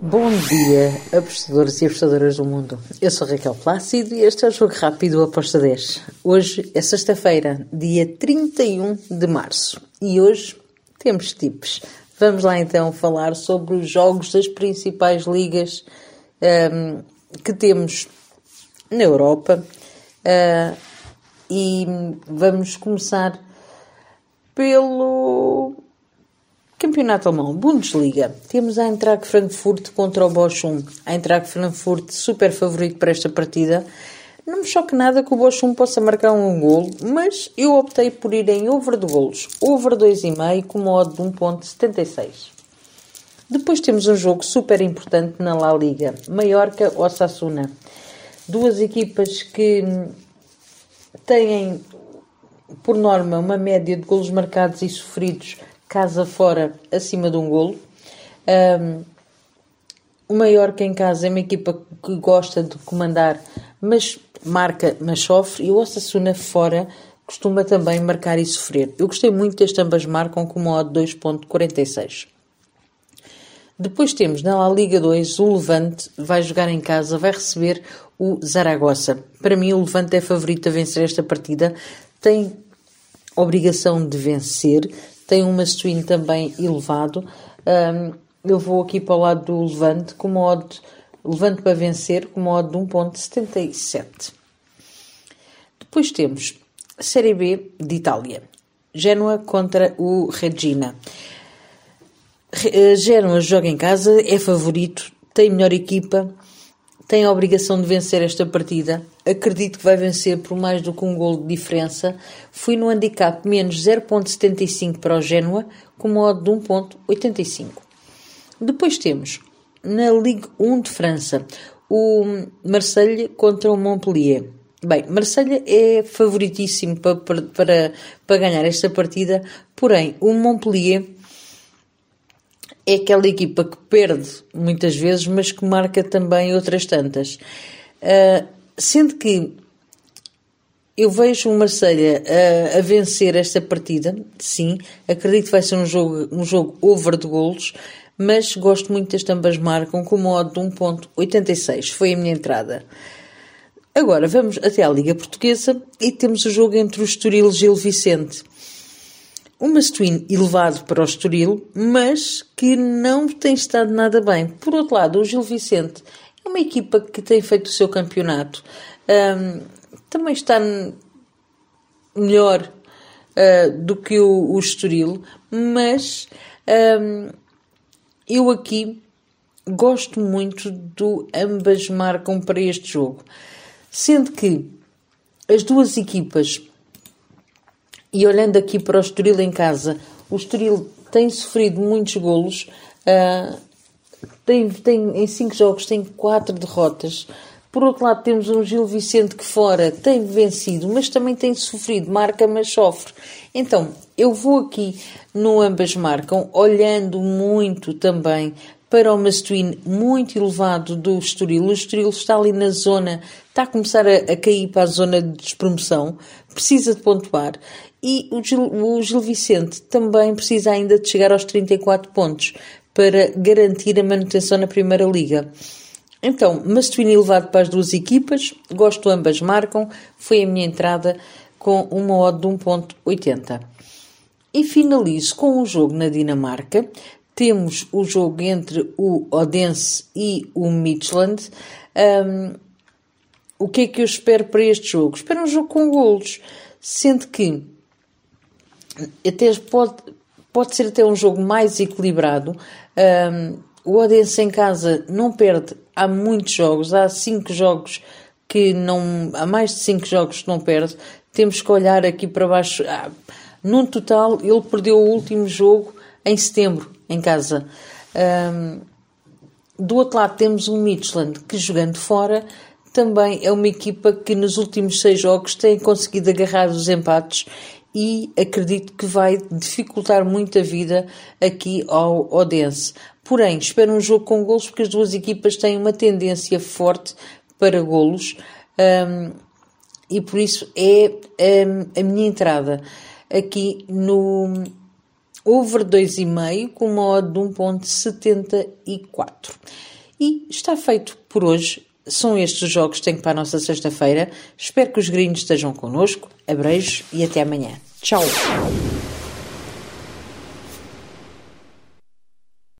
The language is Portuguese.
Bom dia, apostadores e apostadoras do mundo. Eu sou Raquel Plácido e este é o Jogo Rápido Aposta 10. Hoje é sexta-feira, dia 31 de março. E hoje temos tips. Vamos lá então falar sobre os jogos das principais ligas um, que temos na Europa. Uh, e vamos começar pelo Campeonato Alemão, Bundesliga. Temos a Eintracht Frankfurt contra o Bochum. A Eintracht Frankfurt super favorito para esta partida. Não me choque nada que o Bochum possa marcar um golo, mas eu optei por ir em over de golos. Over 2,5 com modo de 1.76. Depois temos um jogo super importante na La Liga. Mallorca-Osasuna. Duas equipas que têm, por norma, uma média de golos marcados e sofridos casa fora acima de um golo. Um, o Mallorca em casa é uma equipa que gosta de comandar, mas marca, mas sofre. E o Osasuna fora costuma também marcar e sofrer. Eu gostei muito deste ambas marcam com uma odd 2.46. Depois temos na La Liga 2 o Levante, vai jogar em casa, vai receber o Zaragoza. Para mim o Levante é favorito a vencer esta partida, tem obrigação de vencer, tem um must também elevado. Um, eu vou aqui para o lado do Levante com modo Levante para vencer com modo de 1.77. Depois temos Série B de Itália. Genoa contra o Regina. Genoa joga em casa, é favorito, tem melhor equipa, tem a obrigação de vencer esta partida. Acredito que vai vencer por mais do que um gol de diferença. Fui no handicap menos 0.75 para o Génua, com modo de 1.85. Depois temos, na Ligue 1 de França, o Marseille contra o Montpellier. Bem, Marseille é favoritíssimo para, para, para ganhar esta partida, porém, o Montpellier é aquela equipa que perde muitas vezes, mas que marca também outras tantas. Uh, sendo que eu vejo o Marselha a, a, vencer esta partida, sim, acredito que vai ser um jogo, um jogo over de golos, mas gosto muito das tambas marcam com modo de 1.86, foi a minha entrada. Agora vamos até à Liga Portuguesa e temos o jogo entre o Estoril e Gil Vicente um Mastuíno elevado para o Estoril, mas que não tem estado nada bem. Por outro lado, o Gil Vicente é uma equipa que tem feito o seu campeonato, um, também está melhor uh, do que o, o Estoril, mas um, eu aqui gosto muito do ambas marcam para este jogo, sendo que as duas equipas e olhando aqui para o Estoril em casa, o Estoril tem sofrido muitos golos, uh, tem, tem, em cinco jogos tem quatro derrotas. Por outro lado, temos um Gil Vicente que fora tem vencido, mas também tem sofrido, marca, mas sofre. Então, eu vou aqui no ambas marcam, olhando muito também para o Mastuíno muito elevado do Estoril. O Estoril está ali na zona, está a começar a, a cair para a zona de despromoção, precisa de pontuar e o Gil, o Gil Vicente também precisa ainda de chegar aos 34 pontos para garantir a manutenção na Primeira Liga. Então, Mastuíno elevado para as duas equipas, gosto ambas marcam, foi a minha entrada com uma odd de 1.80. E finalizo com o jogo na Dinamarca. Temos o jogo entre o Odense e o Midland. Um, o que é que eu espero para este jogo? Espero um jogo com golos, sendo que até pode, pode ser até um jogo mais equilibrado. Um, o Odense em casa não perde há muitos jogos, há cinco jogos que não. há mais de cinco jogos que não perde. Temos que olhar aqui para baixo. Ah, num total, ele perdeu o último jogo em setembro, em casa. Um, do outro lado temos o Midland, que jogando fora também é uma equipa que nos últimos seis jogos tem conseguido agarrar os empates e acredito que vai dificultar muito a vida aqui ao Odense. Porém, espero um jogo com golos porque as duas equipas têm uma tendência forte para golos um, e por isso é um, a minha entrada aqui no over 2,5 com uma odd de 1.74. E está feito por hoje. São estes os jogos que tenho para a nossa sexta-feira. Espero que os gringos estejam connosco. Abreijos e até amanhã. Tchau!